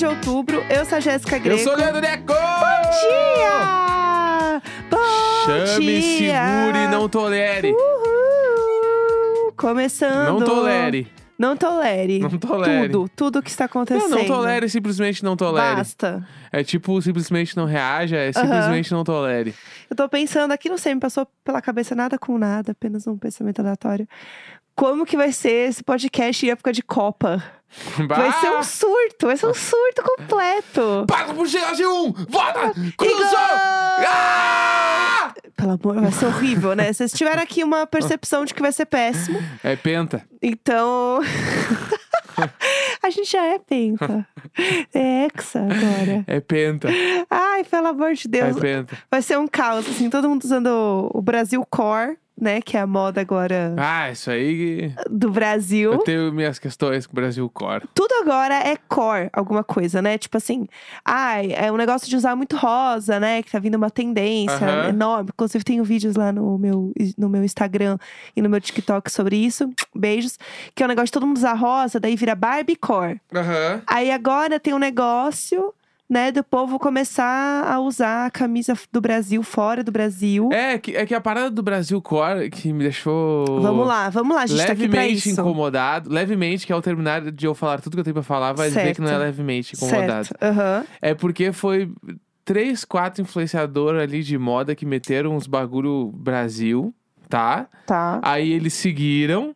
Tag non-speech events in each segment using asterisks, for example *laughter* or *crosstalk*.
terça-feira, 4 de outubro. Eu sou a Jéssica Eu Greco. sou o Leandro Neco! Bom dia! Bom Chame, dia! segure não tolere. Uhul! Começando. Não tolere. Não tolere. Não tolere. Tudo, tudo que está Não, acontecendo. não tolere, simplesmente não tolere. Basta. É tipo, simplesmente não reaja, é simplesmente não tolere. Eu tô pensando aqui, não sei, me passou pela cabeça nada com nada, apenas um pensamento aleatório. Como que vai ser esse podcast em época de Copa? Vai ser um surto, vai ser um surto completo. Chegar de um! Vota! Cruzou! gol! Ah! Pelo amor, vai ser horrível, né? Vocês tiveram aqui uma percepção de que vai ser péssimo. É penta. Então. *laughs* A gente já é penta. É hexa agora. É penta. Ai, pelo amor de É Deus. penta. Vai ser um caos, assim, todo mundo usando o Brasil Core, né? Que é a moda agora Ah, isso aí. do Brasil. Eu tenho minhas questões com o Brasil Core. Tudo agora é core, alguma coisa, né? Tipo assim, ai, é um negócio de usar muito rosa, né? Que tá vindo uma tendência enorme. Inclusive, tenho vídeos lá no meu, no meu Instagram e no meu TikTok sobre isso. Beijos. Que é um negócio de todo mundo usar rosa, daí vira Barbie core. Aí agora tem um negócio, né, do povo começar a usar a camisa do Brasil fora do Brasil. É, que, é que a parada do Brasil Core que me deixou. Vamos lá, vamos lá, a gente tá aqui pra levemente isso. incomodado. Levemente, que ao terminar de eu falar tudo que eu tenho pra falar, vai dizer que não é Certo. levemente incomodado. Certo. Aham. É porque foi três, quatro influenciadores ali de moda que meteram uns bagulho Brasil, tá? Tá. Aí eles seguiram.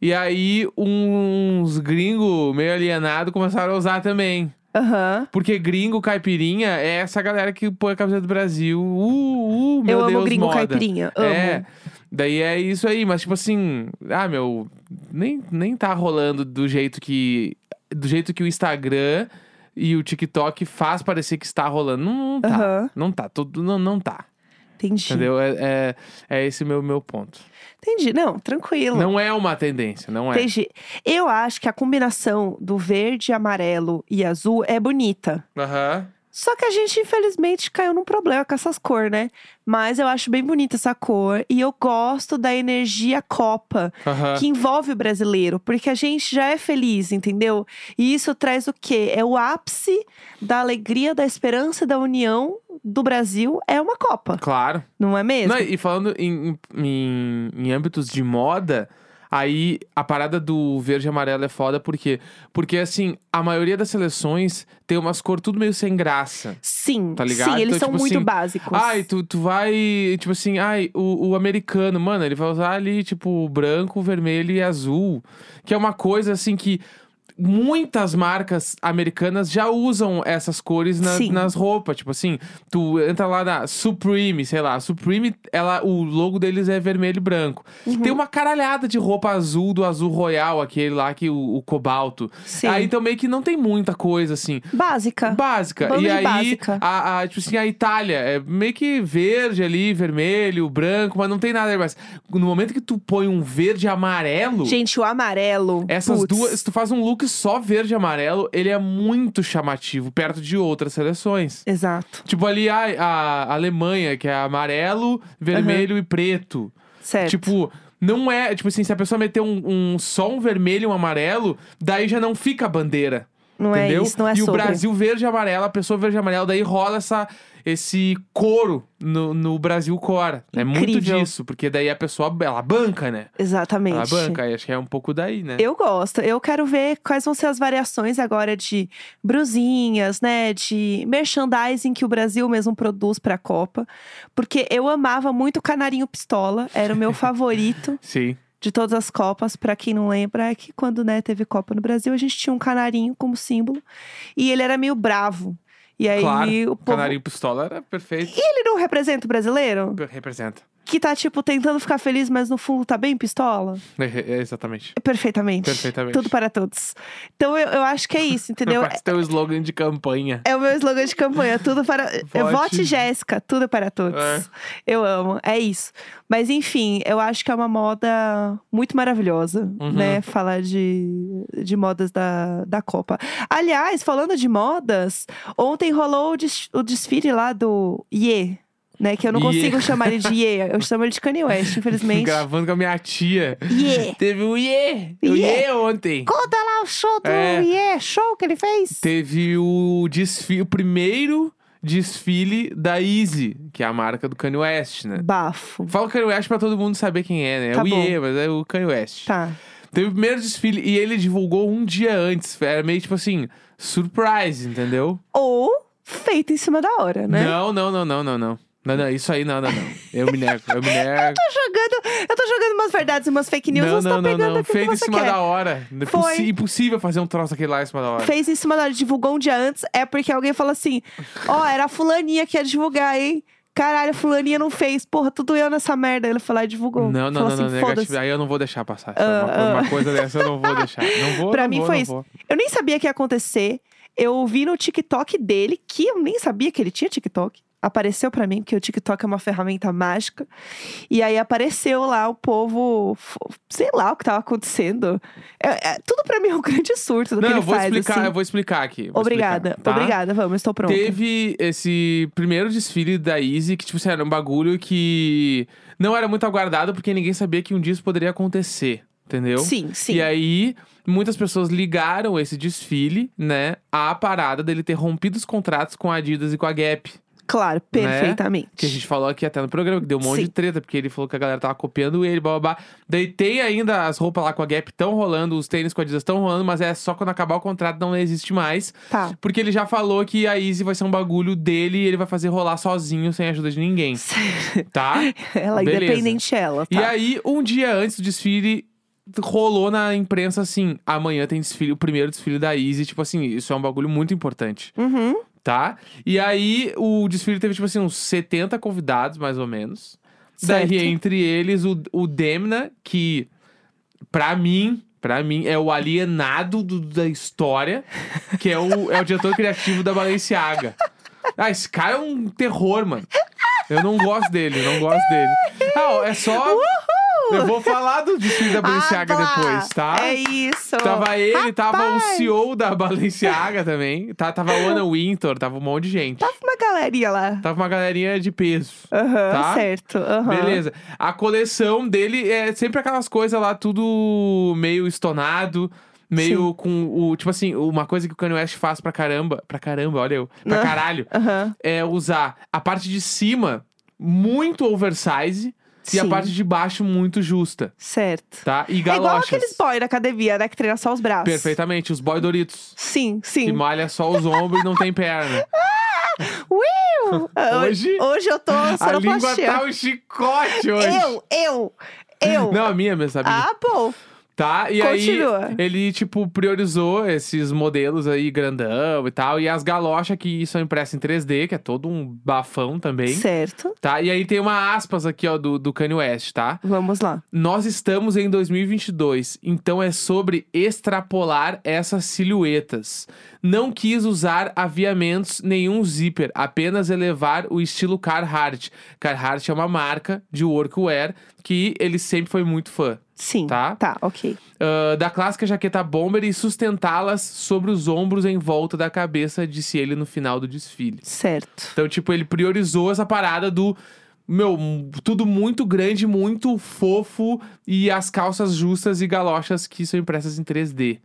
E aí uns gringos meio alienados começaram a usar também. Aham. Porque gringo, caipirinha, é essa galera que põe a camisa do Brasil. Uh, uh, meu Eu amo Deus, gringo moda. caipirinha. Amo. É. Daí é isso aí, mas tipo assim, ah, meu, nem, nem tá rolando do jeito que. Do jeito que o Instagram e o TikTok faz parecer que está rolando. Não, não tá. Aham. Não tá. Tudo, não, não tá. Entendi. Entendeu? É, é, é esse meu, meu ponto. Entendi. Não, tranquilo. Não é uma tendência, não é. Entendi. Eu acho que a combinação do verde, amarelo e azul é bonita. Aham. Só que a gente, infelizmente, caiu num problema com essas cores, né? Mas eu acho bem bonita essa cor. E eu gosto da energia Copa, que envolve o brasileiro. Porque a gente já é feliz, entendeu? E isso traz o quê? É o ápice da alegria, da esperança e da união do Brasil. É uma Copa, Claro. não é mesmo? Não, e falando em, em, em âmbitos de moda, aí a parada do verde e amarelo é foda, por quê? Porque, assim, a maioria das seleções tem umas cores tudo meio sem graça. Sim, Tá ligado? sim, eles Então, são tipo muito assim, básicos. Ai, tu, tu vai. Tipo assim, ai, o, o americano, mano, ele vai usar ali, tipo, branco, vermelho e azul. Que é uma coisa, assim, que. Muitas marcas americanas já usam essas cores na- nas roupas. Tipo assim, tu entra lá na Supreme, sei lá. Supreme, ela, o logo deles é vermelho e branco. Uhum. Tem uma caralhada de roupa azul, do azul royal, aquele lá, que o, o cobalto. Sim. Aí então meio que não tem muita coisa, assim. Básica. Básica. Bando e aí, básica. A, a- tipo assim, a Itália é meio que verde ali, vermelho, branco, mas não tem nada mais. No momento que tu põe um verde e amarelo, Gente, o amarelo. essas putz, duas, tu faz um look só verde e amarelo, ele é muito chamativo perto de outras seleções. Exato. Tipo ali a, a Alemanha, que é amarelo, vermelho e preto. Certo. Tipo, não é. Tipo assim, se a pessoa meter um, um só um vermelho e um amarelo, daí já não fica a bandeira. Não é entendeu? isso, não é e o sobre. Brasil verde e amarelo, a pessoa verde e amarelo, daí rola essa, esse coro no, no Brasil Core. É muito Incrível. disso, porque daí a pessoa, ela banca, né? Exatamente. Ela banca, aí acho que é um pouco daí, né? Eu gosto. Eu quero ver quais vão ser as variações agora de brusinhas, né? De merchandising que o Brasil mesmo produz pra Copa. Porque eu amava muito o Canarinho Pistola. Era o meu *laughs* favorito Sim. De todas as Copas. Pra quem não lembra, é que quando né, teve Copa no Brasil, a gente tinha um canarinho como símbolo. E ele era meio bravo. E aí claro. o O povo. canarinho pistola era perfeito. E ele não representa o brasileiro? Representa. Que tá, tipo, tentando ficar feliz, mas no fundo tá bem pistola? É, é, exatamente. Perfeitamente. Perfeitamente. Tudo para todos. Então eu, eu acho que é isso, entendeu? Parece teu slogan de campanha. É o meu slogan de campanha, tudo para. Eu Vote. vote Jéssica, tudo para todos. É. Eu amo, é isso. Mas enfim, eu acho que é uma moda muito maravilhosa, Uhum. né? Falar de, de modas da, da Copa. Aliás, falando de modas, ontem rolou o, des- o desfile lá do Ye. Né? Que eu não Ye. consigo chamar ele de Ye. Eu chamo ele de Kanye West, *laughs* infelizmente. Gravando com a minha tia. Ye. Teve o Iê! O. Iê ontem. Conta lá o show do É. Ye, show que ele fez. Teve o desfile, o primeiro desfile da Easy, que é a marca do Kanye West, né? Bafo. Fala o Kanye West pra todo mundo saber quem é, né? É Tá o bom. Iê, mas é o Kanye West. Tá. Teve o primeiro desfile e ele divulgou um dia antes. Era meio tipo assim, surprise, entendeu? Ou feito em cima da hora, né? Não, não, não, não, não, não. Não, não, isso aí não, não, não. Eu me nego, eu me *laughs* nego. tô jogando, eu tô jogando umas verdades e umas fake news, não, não, tá não, pegando não. Feito que em cima quer. da hora. É Foi. impossível fazer um troço aquele lá em cima da hora. Fez em cima da hora, divulgou um dia antes, é porque alguém falou assim: Ó, era a fulaninha que ia divulgar, hein? Caralho, a fulaninha não fez. Porra, tudo eu nessa merda. Ele lá e divulgou. Não, não, Falou não, não, assim, negativo. "Foda-se." Aí eu não vou deixar passar. Essa- Ah, uma, ah. uma coisa dessa eu não vou deixar. *laughs* Não vou, Pra não mim vou, foi não isso. vou. Eu nem sabia que ia acontecer. Eu vi no TikTok dele, que eu nem sabia que ele tinha TikTok. Apareceu pra mim, porque o TikTok é uma ferramenta mágica. E aí apareceu lá o povo, sei lá o que tava acontecendo. É- é- tudo pra mim é um *laughs* grande surto do Não, que ele eu vou faz. explicar, assim. eu vou explicar aqui. vou Obrigada, explicar, tá? obrigada, vamos, estou pronta. Teve esse primeiro desfile da Easy, que, tipo assim, era um bagulho que não era muito aguardado, porque ninguém sabia que um dia isso poderia acontecer, entendeu? Sim, sim. E aí, muitas pessoas ligaram esse desfile, né, à parada dele ter rompido os contratos com a Adidas e com a Gap. Claro, perfeitamente. Que a gente falou aqui até no programa, que deu um monte Sim. de treta, porque ele falou que a galera tava copiando ele, blá blá blá. Daí tem ainda as roupas lá com a Gap tão rolando, os tênis com a Adidas tão rolando, mas é só quando acabar o contrato não existe mais. Tá. Porque ele já falou que a Easy vai ser um bagulho dele e ele vai fazer rolar sozinho, sem a ajuda de ninguém, *laughs* tá? ela, Beleza. independente ela, tá? E aí, um dia antes do desfile, rolou na imprensa assim: amanhã tem desfile, o primeiro desfile da Easy. Tipo assim, isso é um bagulho muito importante, Uhum. Tá? E aí, o desfile teve, tipo assim, uns 70 convidados, mais ou menos. Certo. Daí, entre eles, o, o Demna, que, pra mim. Pra mim, é o alienado do- da história, que é o, é o diretor criativo da Balenciaga. Ah, esse cara é um terror, mano. Eu não gosto dele, não gosto dele. Ah, é só. Eu vou *laughs* falar do desfile da Balenciaga Ah, depois, tá? É isso. Tava ele, tava o Rapaz. CEO da Balenciaga também. Tá, tava a Ana *laughs* Wintour, tava um monte de gente. Tava uma galerinha lá. Tava uma galerinha de peso. Aham, Tá? certo. aham. Beleza. A coleção dele é sempre aquelas coisas lá, tudo meio estonado. Meio com o. Tipo assim, uma coisa que o Kanye West faz pra caramba. Pra caramba, olha eu. Pra Ah. caralho. Aham. É usar a parte de cima muito oversize e a Sim. parte de baixo muito justa. Certo. Tá? E É igual galochas. aqueles boy da academia, né? Que treina só os braços. Perfeitamente, os boy Doritos. Sim, Que sim. malha só os ombros e não tem perna. *laughs* Will! Hoje- Hoje eu tô A língua tá um chicote hoje. Eu, eu, eu. Não, a minha mesmo, sabia? Ah, bom. Tá? E Continua. aí, ele, tipo, priorizou esses modelos aí grandão e tal. E as galochas que são impressas em 3D, que é todo um bafão também. Certo. Tá? E aí tem uma aspas aqui, ó, do, do Kanye West, tá? Vamos lá. Nós estamos em 2022, então é sobre extrapolar essas silhuetas. Não quis usar aviamentos nenhum zíper, apenas elevar o estilo Carhartt. Carhartt é uma marca de workwear que ele sempre foi muito fã. Sim. Tá. Tá, ok. Ah, da clássica jaqueta bomber e sustentá-las sobre os ombros em volta da cabeça, disse ele no final do desfile. Certo. Então, tipo, ele priorizou essa parada do. Meu, tudo muito grande, muito fofo e as calças justas e galochas que são impressas em 3D.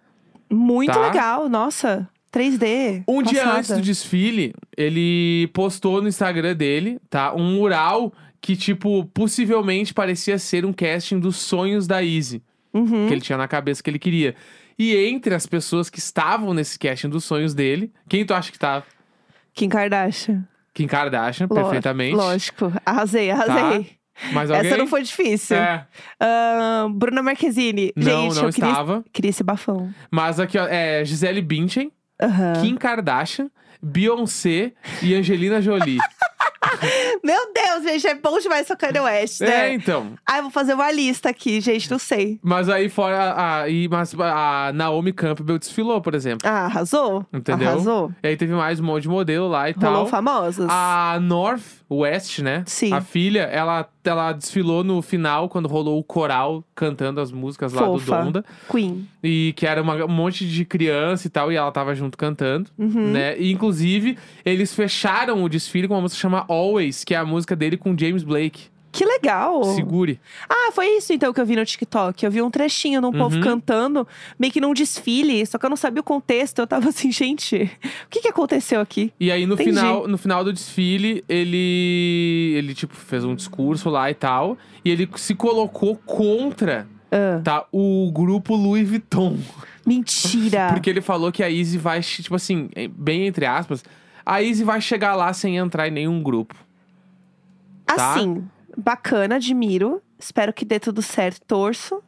Muito Tá. legal, nossa. 3D. Um dia passada. antes do desfile, ele postou no Instagram dele, tá? Um mural que, tipo, possivelmente parecia ser um casting dos sonhos da Easy. Uhum. que ele tinha na cabeça que ele queria. E entre as pessoas que estavam nesse casting dos sonhos dele, quem tu acha que tava? Kim Kardashian. Kim Kardashian, Ló- perfeitamente. Lógico. Arrasei, arrasei. Mas alguém? Essa não foi difícil. É, Ahn, Bruna Marquezine. não, Gente, não eu queria, estava. queria esse bafão. Mas aqui, ó, é Gisele Bündchen. Kim Kardashian, Beyoncé e Angelina Jolie. *laughs* *laughs* Meu Deus, gente, é bom demais o Kanye West, né? é, então. Ah, eu vou fazer uma lista aqui, gente, não sei. Mas aí fora a, e, mas a Naomi Campbell desfilou, por exemplo. Ah, arrasou? Entendeu? Arrasou. E aí teve mais um monte de modelo lá e Rolou tal. famosas. A North West, né? Sim. A filha, ela, ela desfilou no final, quando rolou o coral cantando as músicas lá Fofa. do Donda. Queen. E que era uma- um monte de criança e tal, e ela tava junto cantando, Uhum. né? E inclusive, eles fecharam o desfile com uma música chamada Always, que é a música dele com James Blake. Que legal! Segure. Ah, foi isso então que eu vi no TikTok. Eu vi um trechinho de um povo Uhum. cantando, meio que num desfile, só que eu não sabia o contexto. Eu tava assim, *laughs* gente, o que que aconteceu aqui? E aí, no Entendi. final, no final do desfile, ele. Ele, tipo, fez um discurso lá e tal. E ele se colocou contra Ah, tá, o grupo Louis Vuitton. mentira! *laughs* Porque ele falou que a Izzy vai, tipo assim, em- bem entre aspas, a Izzy vai chegar lá sem entrar em nenhum grupo. tá? Assim, bacana, admiro. Espero que dê tudo certo, torço,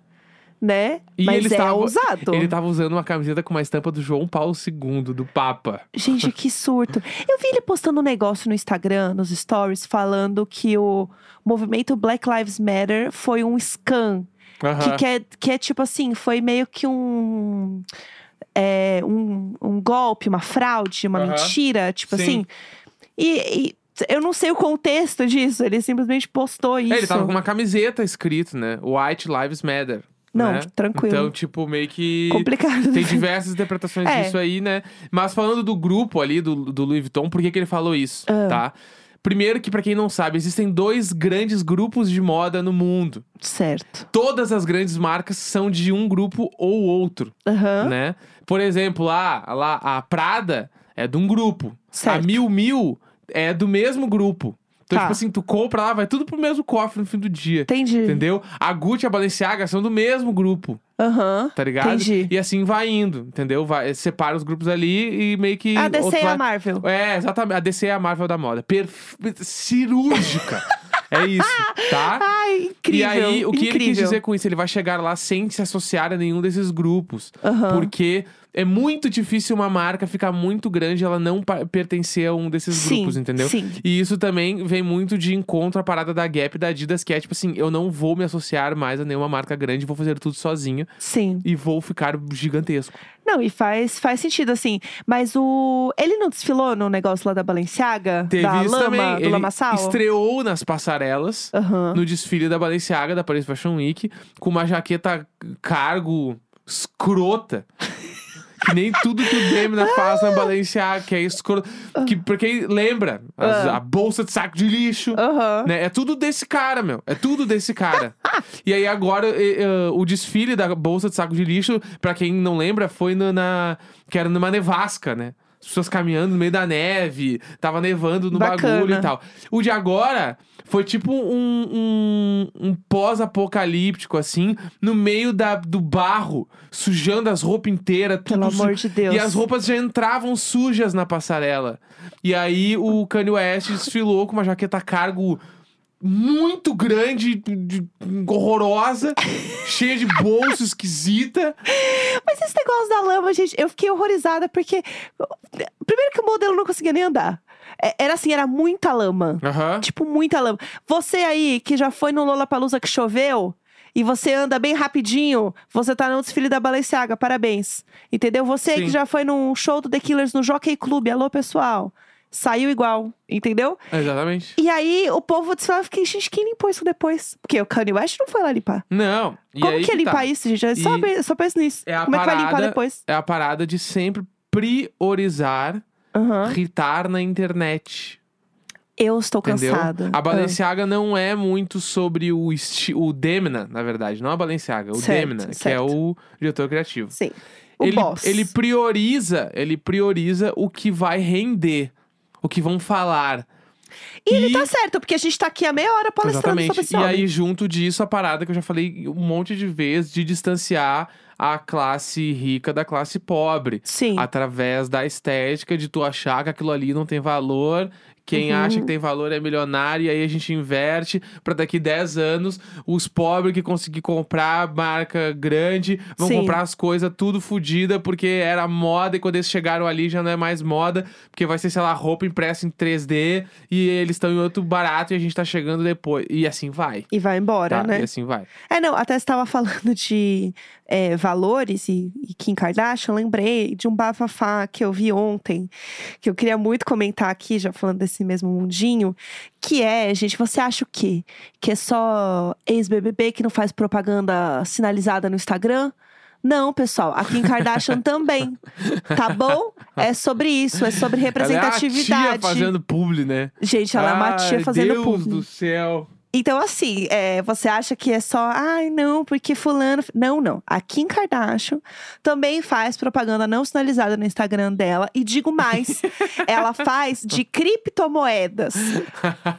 né? E Mas ele é estava- ousado. Ele tava usando uma camiseta com uma estampa do João Paulo II, do Papa. Gente, que surto. Eu vi ele postando um negócio no Instagram, nos stories, falando que o movimento Black Lives Matter foi um scam. Que, que, é, que é tipo assim, foi meio que um. é, um, um golpe, uma fraude, uma mentira. Tipo Sim. assim. E, e eu não sei o contexto disso. Ele simplesmente postou isso. É, ele tava com uma camiseta escrito, né? White Lives Matter. Não, né? tranquilo. Então, tipo, meio que. Complicado. Tem diversas interpretações É. disso aí, né? Mas falando do grupo ali, do, do Louis Vuitton, por que, que ele falou isso, Ah. tá? Primeiro que, pra quem não sabe, existem dois grandes grupos de moda no mundo. Certo. Todas as grandes marcas são de um grupo ou outro, Aham. né? Por exemplo, lá, lá a Prada é de um grupo. Certo. A Mil Mil é do mesmo grupo. Então, Tá. tipo assim, tu compra lá, vai tudo pro mesmo cofre no fim do dia. Entendi. Entendeu? A Gucci e a Balenciaga são do mesmo grupo, Aham. tá ligado? Entendi. E assim vai indo, entendeu? Vai, separa os grupos ali e meio que. A DC e vai... a Marvel. É, exatamente. A DC é a Marvel da moda. Perf... Cirúrgica. é isso, *laughs* tá? Ai, incrível. E aí, o que incrível. ele quis dizer com isso? Ele vai chegar lá sem se associar a nenhum desses grupos. Aham. Porque é muito difícil uma marca ficar muito grande e ela não pertencer a um desses Sim, grupos, entendeu? sim. E isso também vem muito de encontro à parada da Gap e da Adidas, que é tipo assim: eu não vou me associar mais a nenhuma marca grande, vou fazer tudo sozinho Sim. e vou ficar gigantesco. Não, e faz, faz sentido, assim. Mas o. Ele não desfilou no negócio lá da Balenciaga? Teve da isso lama, também. do Ele lamaçal? estreou nas passarelas. Aham. no desfile da Balenciaga, da Paris Fashion Week, com uma jaqueta cargo escrota. Que nem tudo que o Demna *laughs* faz na Balenciaga, que é escroto. Que, pra quem lembra, as- Ah. a bolsa de saco de lixo. Aham. Né? É tudo desse cara, meu. É tudo desse cara. *laughs* e aí agora, eh, o desfile da bolsa de saco de lixo, pra quem não lembra, foi no- na. que era numa nevasca, né? As pessoas caminhando no meio da neve, tava nevando no Bacana. bagulho e tal. O de agora foi tipo um, um, um pós-apocalíptico, assim, no meio da, do barro, sujando as roupas inteiras. Pelo su- amor de Deus. E as roupas já entravam sujas na passarela. E aí o Kanye West desfilou com uma jaqueta cargo muito grande, de- horrorosa, *laughs* cheia de bolso esquisita. Mas esse negócio da lama, gente, eu fiquei horrorizada porque. Primeiro que o modelo não conseguia nem andar. É- Era assim, era muita lama. Aham. Tipo, muita lama. Você aí que já foi no Lollapalooza que choveu e você anda bem rapidinho, você tá no desfile da Balenciaga, parabéns. Entendeu? Você Sim. que já foi num show do The Killers no Jockey Club, alô pessoal. Saiu igual, entendeu? Exatamente. E aí o povo desfilava, eu fiquei, gente, quem limpou isso depois? Porque o Kanye West não foi lá limpar. Não. E Como que é limpar tá. isso, gente? Eu só, E só penso nisso. É a Como é que vai limpar parada- depois? É a parada de sempre priorizar Aham. irritar na internet. Eu estou Entendeu? cansada. A Balenciaga não é muito sobre o estilo. O Demna, na verdade, não a Balenciaga, o Certo, Demna, que é certo. o diretor criativo. Ah, sim. O ele, boss. ele prioriza, ele prioriza o que vai render, o que vão falar. E ele tá certo, porque a gente tá aqui há meia hora palestrando Exatamente. sobre esse E homem. aí, junto disso, a parada que eu já falei um monte de vezes de distanciar a classe rica da classe pobre. Sim. Através da estética de tu achar que aquilo ali não tem valor. Quem Uhum. acha que tem valor é milionário, e aí a gente inverte pra daqui 10 anos os pobres que conseguir comprar marca grande vão Sim. comprar as coisas tudo fodida porque era moda e quando eles chegaram ali já não é mais moda, porque vai ser, sei lá, roupa impressa em 3D e eles estão em outro barato e a gente tá chegando depois. E assim vai. E vai embora, Tá? né? E assim vai. É, não, até você tava falando de é, valores e, e Kim Kardashian, lembrei de um bafafá que eu vi ontem, que eu queria muito comentar aqui, já falando desse mesmo mundinho, que é, gente, você acha o quê? Que é só ex-BBB que não faz propaganda sinalizada no Instagram? Não, pessoal, a Kim Kardashian *laughs* também. Tá bom? É sobre isso, é sobre Ela é a representatividade. tia fazendo publi, né? Gente, ela é uma tia Ai, fazendo Deus publi. do céu. Então, assim, é, você acha que é só, ai, não, porque fulano. Não, não. A Kim Kardashian também faz propaganda não sinalizada no Instagram dela. E digo mais, *laughs* ela faz de criptomoedas.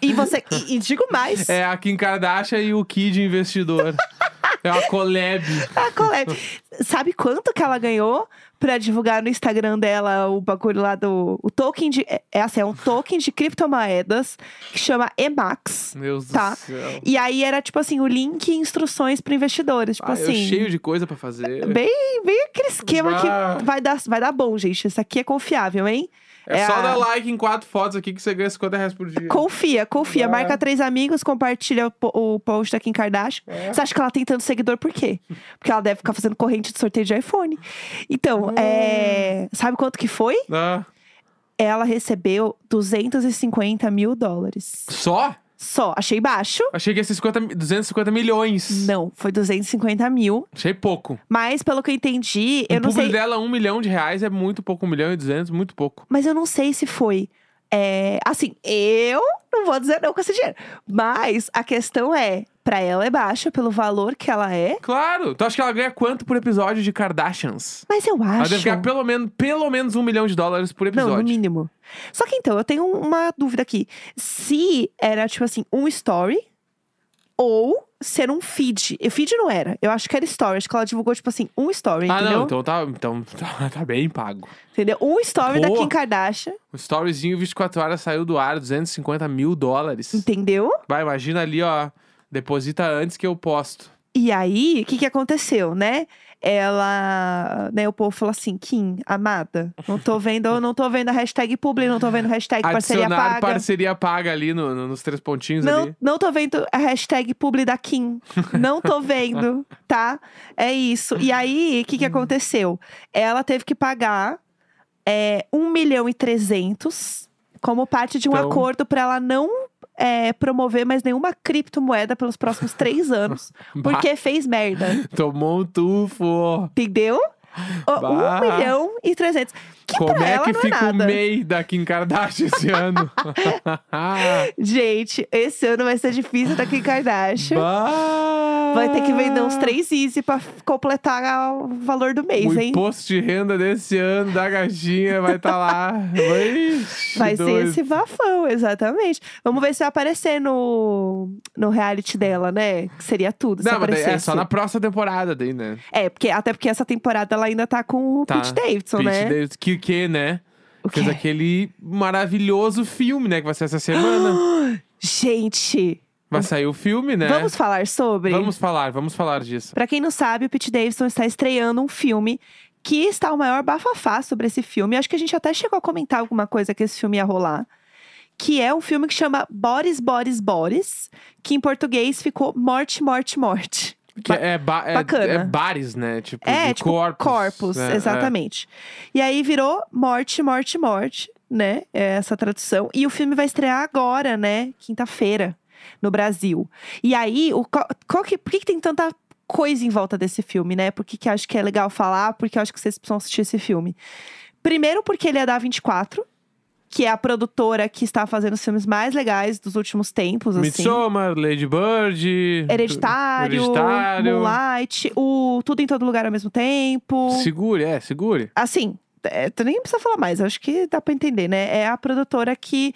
E você. E, e digo mais. É a Kim Kardashian e o Kid investidor. *laughs* é uma collab. A collab. Sabe quanto que ela ganhou pra divulgar no Instagram dela o bagulho lá do. O token de. É, é assim, é um token de criptomoedas que chama Emax. Meu Deus Tá. do céu. E aí era tipo assim, o link e instruções para investidores. Tipo Ah, eu assim. cheio de coisa pra fazer. Bem, bem aquele esquema que vai dar, vai dar bom, gente. Isso aqui é confiável, hein? É, É só a- dar like em quatro fotos aqui que você ganha 50 reais por dia. Confia, confia. Bah. Marca três amigos, compartilha o, po- o post da Kim Kardashian. É. Você acha que ela tem tanto seguidor por quê? *laughs* Porque ela deve ficar fazendo corrente de sorteio de iPhone. Então, Hum. é... sabe quanto que foi? Ah, Ela recebeu 250 mil dólares. só? Só. Achei baixo? Achei que ia ser 50, mi- 250 milhões. Não, foi 250 mil. Achei pouco. Mas, pelo que eu entendi, eu o não público sei. dela, um milhão de reais é muito pouco. Um milhão e duzentos, muito pouco. Mas eu não sei se foi. é, assim, eu não vou dizer não com esse dinheiro. Mas a questão é, pra ela é baixa pelo valor que ela é. Claro. Tu acha que ela ganha quanto por episódio de Kardashians? Mas eu Ela acho. deve ganhar pelo menos, pelo menos um milhão de dólares por Não, episódio. no mínimo. Só que então, eu tenho uma dúvida aqui. Se era, tipo assim, um story ou ser um feed. E feed não era. Eu acho que era story. Acho que ela divulgou, tipo assim, um story, ah, entendeu? não. Então tá, então tá, *laughs* tá bem pago. Entendeu? Um story da Pô. Kim Kardashian, O storyzinho 24 horas saiu do ar, 250 mil dólares. entendeu? Vai, imagina ali, ó. Deposita antes que eu posto. E aí, o que que aconteceu, né? Ela, né, o povo falou assim, Kim, amada, não tô vendo, não tô vendo a hashtag publi, não tô vendo a hashtag parceria Adicionar paga. parceria paga ali no- no- nos três pontinhos Não, ali. não tô vendo a hashtag publi da Kim. Não tô vendo, *laughs* tá? É isso. E aí, o que que aconteceu? Ela teve que pagar é, 1 milhão e 300 como parte de um Então- acordo para ela não é, promover mais nenhuma criptomoeda pelos próximos *laughs* três anos. Porque fez merda. Tomou um tufo. Entendeu? Bah. 1 milhão e 300. Que Como é que não fica é o. MEI da Kim Kardashian esse ano? *laughs* Gente, esse ano vai ser difícil da Kim Kardashian. Bah. Vai ter que vender uns três Easy pra completar o valor do mês, O hein? imposto de renda desse ano da gatinha vai estar lá. Ixi, Vai ser esse bafão, exatamente. Vamos ver se vai aparecer no, no reality dela, né? Que seria tudo. Não, mas é só na próxima temporada daí, né? É, porque, até porque essa temporada ela ainda tá com o Tá. Pete Davidson, Pete né? Davidson, que, que, né? O Fez quê? aquele maravilhoso filme, né? Que vai ser essa semana. *gasps* Gente, Vai sair o filme, né? vamos falar sobre? Vamos falar, vamos falar disso. Pra quem não sabe, o Pete Davidson está estreando um filme que está o maior bafafá sobre esse filme. Acho que a gente até chegou a comentar alguma coisa que esse filme ia rolar. Que é um filme que chama Boris, Boris, Boris. Que em português ficou Morte, Morte, Morte. Que é, ba é, bacana. é bares, né? Tipo, É, tipo, corpos. corpos, né? exatamente. E aí virou Morte, Morte, Morte, né? É essa tradução. E o filme vai estrear agora, né? Quinta-feira, no Brasil. E aí, o, qual, que, por que, que tem tanta coisa em volta desse filme, né? Por que, que eu acho que é legal falar? Porque eu acho que vocês precisam assistir esse filme. Primeiro, porque ele é da 24, que é a produtora que está fazendo os filmes mais legais dos últimos tempos, assim. Midsommar, Lady Bird. Hereditário, Hereditário. Moonlight, o Tudo em Todo Lugar ao mesmo tempo. Segure, é, segure. Assim, é, tu nem precisa falar mais, acho que dá pra entender, né? É a produtora que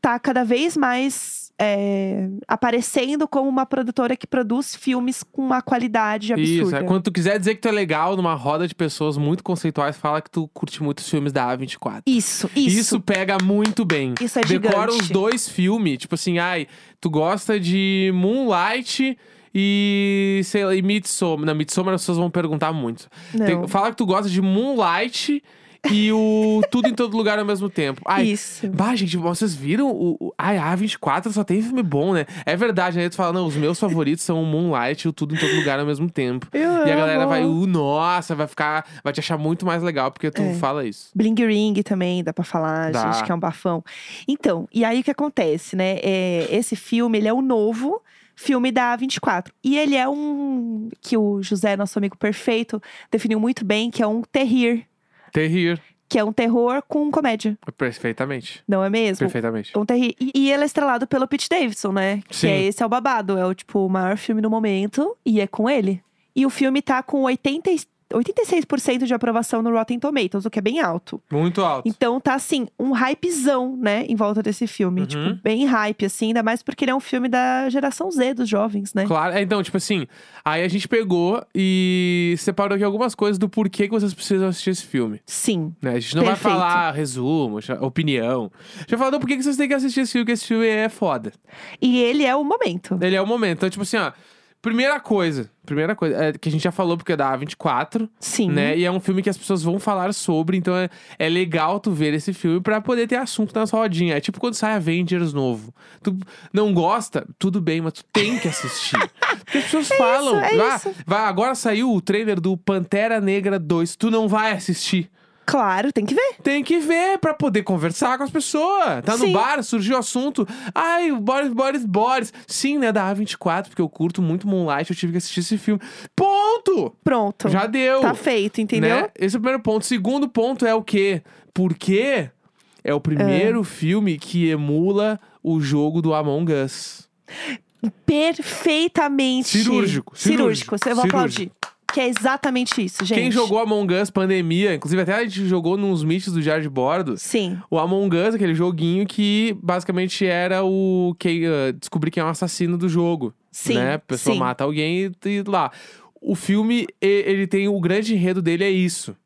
tá cada vez mais é, aparecendo como uma produtora que produz filmes com uma qualidade Isso, absurda. é, quando tu quiser dizer que tu é legal numa roda de pessoas muito conceituais, fala que tu curte muito os filmes da A24. Isso, isso. Isso pega muito bem. Isso é Decora gigante. os dois filmes, tipo assim, ai, tu gosta de Moonlight e, sei lá, e Midsommar. Na Midsommar as pessoas vão perguntar muito. Tem- fala que tu gosta de Moonlight e o Tudo em Todo Lugar ao mesmo tempo. Ai, Isso. Bah, gente, vocês viram o. o ai, a A24 só tem filme bom, né? É verdade, né? Tu fala, não, os meus favoritos são o Moonlight e o Tudo em Todo Lugar ao mesmo tempo. Eu E a galera amo. vai, uh, nossa, vai ficar. Vai te achar muito mais legal porque tu É. fala isso. Bling Ring também, dá pra falar, Dá. gente, que é um bafão. Então, e aí o que acontece, né? É, esse filme, ele é o novo filme da 24. E ele é um que o José, nosso amigo perfeito, definiu muito bem, que é um terrir, Terrir. que é um terror com comédia, Perfeitamente. não é mesmo? Perfeitamente. Um terrir. E, e ele é estrelado pelo Pete Davidson, né? Que Sim. é esse é o babado, é o tipo o maior filme do momento e é com ele. E o filme tá com 80, e- 86% de aprovação no Rotten Tomatoes, o que é bem alto. Muito alto. Então tá assim, um hypezão, né, em volta desse filme. Uhum. Tipo, bem hype, assim, ainda mais porque ele é um filme da geração Z dos jovens, né? Claro, é, então, tipo assim, aí a gente pegou e separou aqui algumas coisas do porquê que vocês precisam assistir esse filme. Sim. Né? A gente não Perfeito. vai falar resumo, já- opinião. A gente vai falar do porquê que vocês têm que assistir esse filme, que esse filme é foda. E ele é o momento. Ele é o momento. Então, tipo assim, ó. Primeira coisa, primeira coisa, é que a gente já falou porque é da A24, Sim. né? E é um filme que as pessoas vão falar sobre, então é, é legal tu ver esse filme pra poder ter assunto nas rodinhas. É tipo quando sai Avengers novo. Tu não gosta? Tudo bem, mas tu tem que assistir. *laughs* porque as pessoas falam, é "Ah, isso. vai, agora saiu o trailer do Pantera Negra 2, tu não vai assistir. Claro, tem que ver. Tem que ver pra poder conversar com as pessoas. Tá no Sim. bar, surgiu o assunto. Ai, o Boris, Boris, Boris. Sim, né, da A24, porque eu curto muito Moonlight, eu tive que assistir esse filme. Ponto! Pronto. Já deu. Tá feito, entendeu? Né? Esse é o primeiro ponto. Segundo ponto é o quê? Porque é o primeiro filme que emula o jogo do Among Us. Perfeitamente. Cirúrgico, cirúrgico, Cirúrgico. Você vai cirúrgico. aplaudir. Que é exatamente isso, gente. Quem jogou Among Us pandemia, inclusive até a gente jogou nos meets do Diário de Bordo, Sim. O Among Us, aquele joguinho que basicamente era o que descobrir quem é o assassino do jogo. Sim, Né? A pessoa sim. mata alguém e, e lá. O filme, ele tem o grande enredo dele é isso.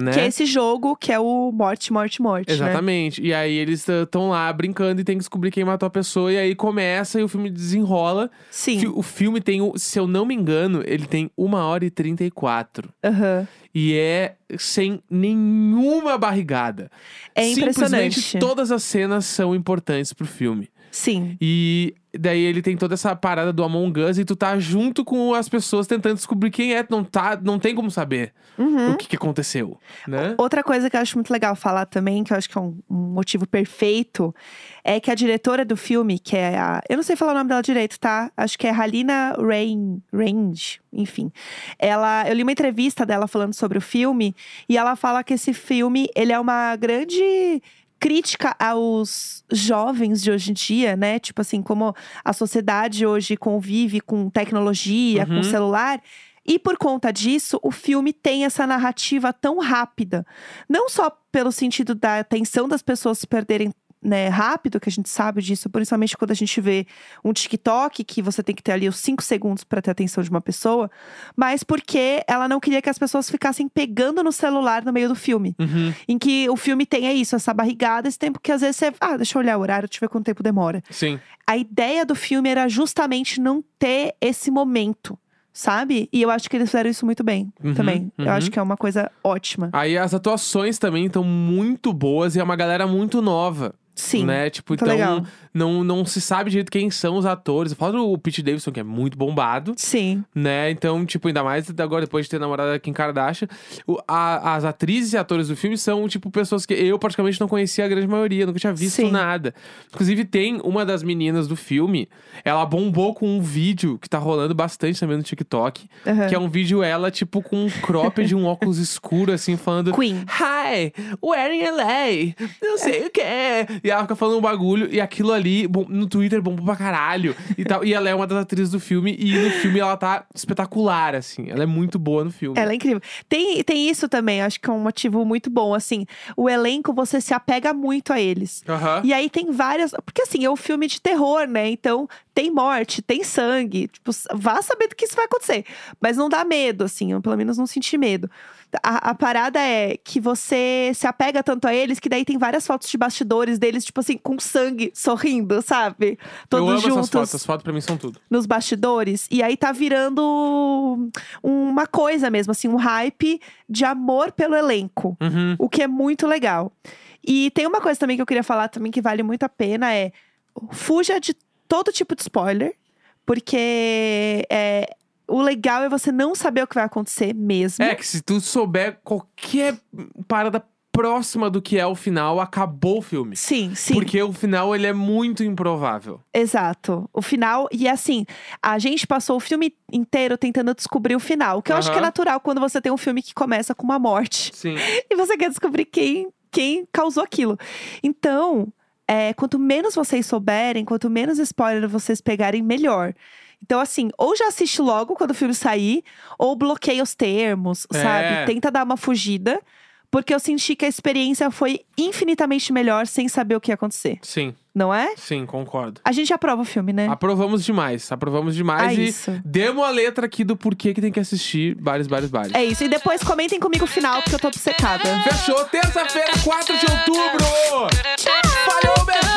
Né? Que é esse jogo que é o morte, morte, morte. Né? Exatamente. E aí eles estão lá brincando e tem que descobrir quem matou a pessoa. E aí começa e o filme desenrola. Sim. O filme tem, o- se eu não me engano, ele tem 1 hora e 34. Aham. E é sem nenhuma barrigada. É Simplesmente impressionante. todas as cenas são importantes pro filme. Sim. E daí ele tem toda essa parada do Among Us e tu tá junto com as pessoas tentando descobrir quem é. Não, tá, não tem como saber Uhum. o que, que aconteceu, né? Outra coisa que eu acho muito legal falar também, que eu acho que é um, um motivo perfeito, é que a diretora do filme, que é a. Eu não sei falar o nome dela direito, tá? Acho que é Halina Rain, Range, enfim. Ela, eu li uma entrevista dela falando sobre o filme e ela fala que esse filme ele é uma grande crítica aos jovens de hoje em dia, né? Tipo assim, como a sociedade hoje convive com tecnologia, Uhum. com celular. E por conta disso, o filme tem essa narrativa tão rápida. Não só pelo sentido da atenção das pessoas se perderem né, rápido, que a gente sabe disso, principalmente quando a gente vê um TikTok, que você tem que ter ali os cinco segundos para ter a atenção de uma pessoa, mas porque ela não queria que as pessoas ficassem pegando no celular no meio do filme. Uhum, Em que o filme tenha isso, essa barrigada, esse tempo que às vezes você. Ah, deixa eu olhar o horário, deixa eu ver quanto tempo demora. sim. A ideia do filme era justamente não ter esse momento. Sabe? E eu acho que eles fizeram isso muito bem Uhum, também. Eu uhum. acho que é uma coisa ótima. Aí as atuações também estão muito boas e é uma galera muito nova. Sim. Né? Tipo, muito então legal. não, não se sabe direito quem são os atores. Fala o Pete Davidson, que é muito bombado. Sim. né? Então, tipo, ainda mais agora, depois de ter namorado a Kim Kardashian, o- a- as atrizes e atores do filme são, tipo, pessoas que eu praticamente não conhecia a grande maioria, nunca tinha visto Sim. nada. Inclusive, tem uma das meninas do filme, ela bombou com um vídeo que tá rolando bastante também no TikTok, Aham. que é um vídeo ela, tipo, com um crop de um óculos escuro, assim, falando. Queen. Hi, we're in LA, não sei o que. E ela fica falando um bagulho, e aquilo ali bom, no Twitter bombou pra caralho. E, tal. e ela é uma das atrizes do filme, e no filme ela tá espetacular, assim. Ela é muito boa no filme. Ela é incrível. Tem, tem isso também, acho que é um motivo muito bom. Assim, o elenco, você se apega muito a eles. Aham. E aí tem várias. Porque assim, é um filme de terror, né? Então tem morte, tem sangue. Tipo, vá saber do que isso vai acontecer. Mas não dá medo, assim, eu pelo menos não senti medo. A, a parada é que você se apega tanto a eles que daí tem várias fotos de bastidores deles, tipo assim, com sangue, sorrindo, sabe? Todos Eu amo juntos essas fotos, essas fotos pra mim são tudo. nos bastidores. E aí tá virando uma coisa mesmo, assim, um hype de amor pelo elenco. Uhum. O que é muito legal. E tem uma coisa também que eu queria falar também que vale muito a pena é fuja de todo tipo de spoiler, porque é, o legal é você não saber o que vai acontecer mesmo. É que se tu souber qualquer parada próxima do que é o final, acabou o filme. Sim, sim. Porque o final ele é muito improvável. Exato. O final, e assim, a gente passou o filme inteiro tentando descobrir o final. Que eu acho que é natural quando você tem um filme que começa com uma morte. Sim. *laughs* E você quer descobrir quem, quem causou aquilo. Então, é, quanto menos vocês souberem, quanto menos spoiler vocês pegarem, melhor. Então, assim, ou já assiste logo quando o filme sair, ou bloqueia os termos, É. sabe? Tenta dar uma fugida. Porque eu senti que a experiência foi infinitamente melhor sem saber o que ia acontecer. Sim, Não é? sim, concordo. A gente aprova o filme, né? Aprovamos demais, aprovamos demais. É e isso. demos a letra aqui do porquê que tem que assistir Bares, Bares, Bares. É isso. E depois comentem comigo o final, porque eu tô obcecada. Fechou, terça-feira, 4 de outubro! Falhou!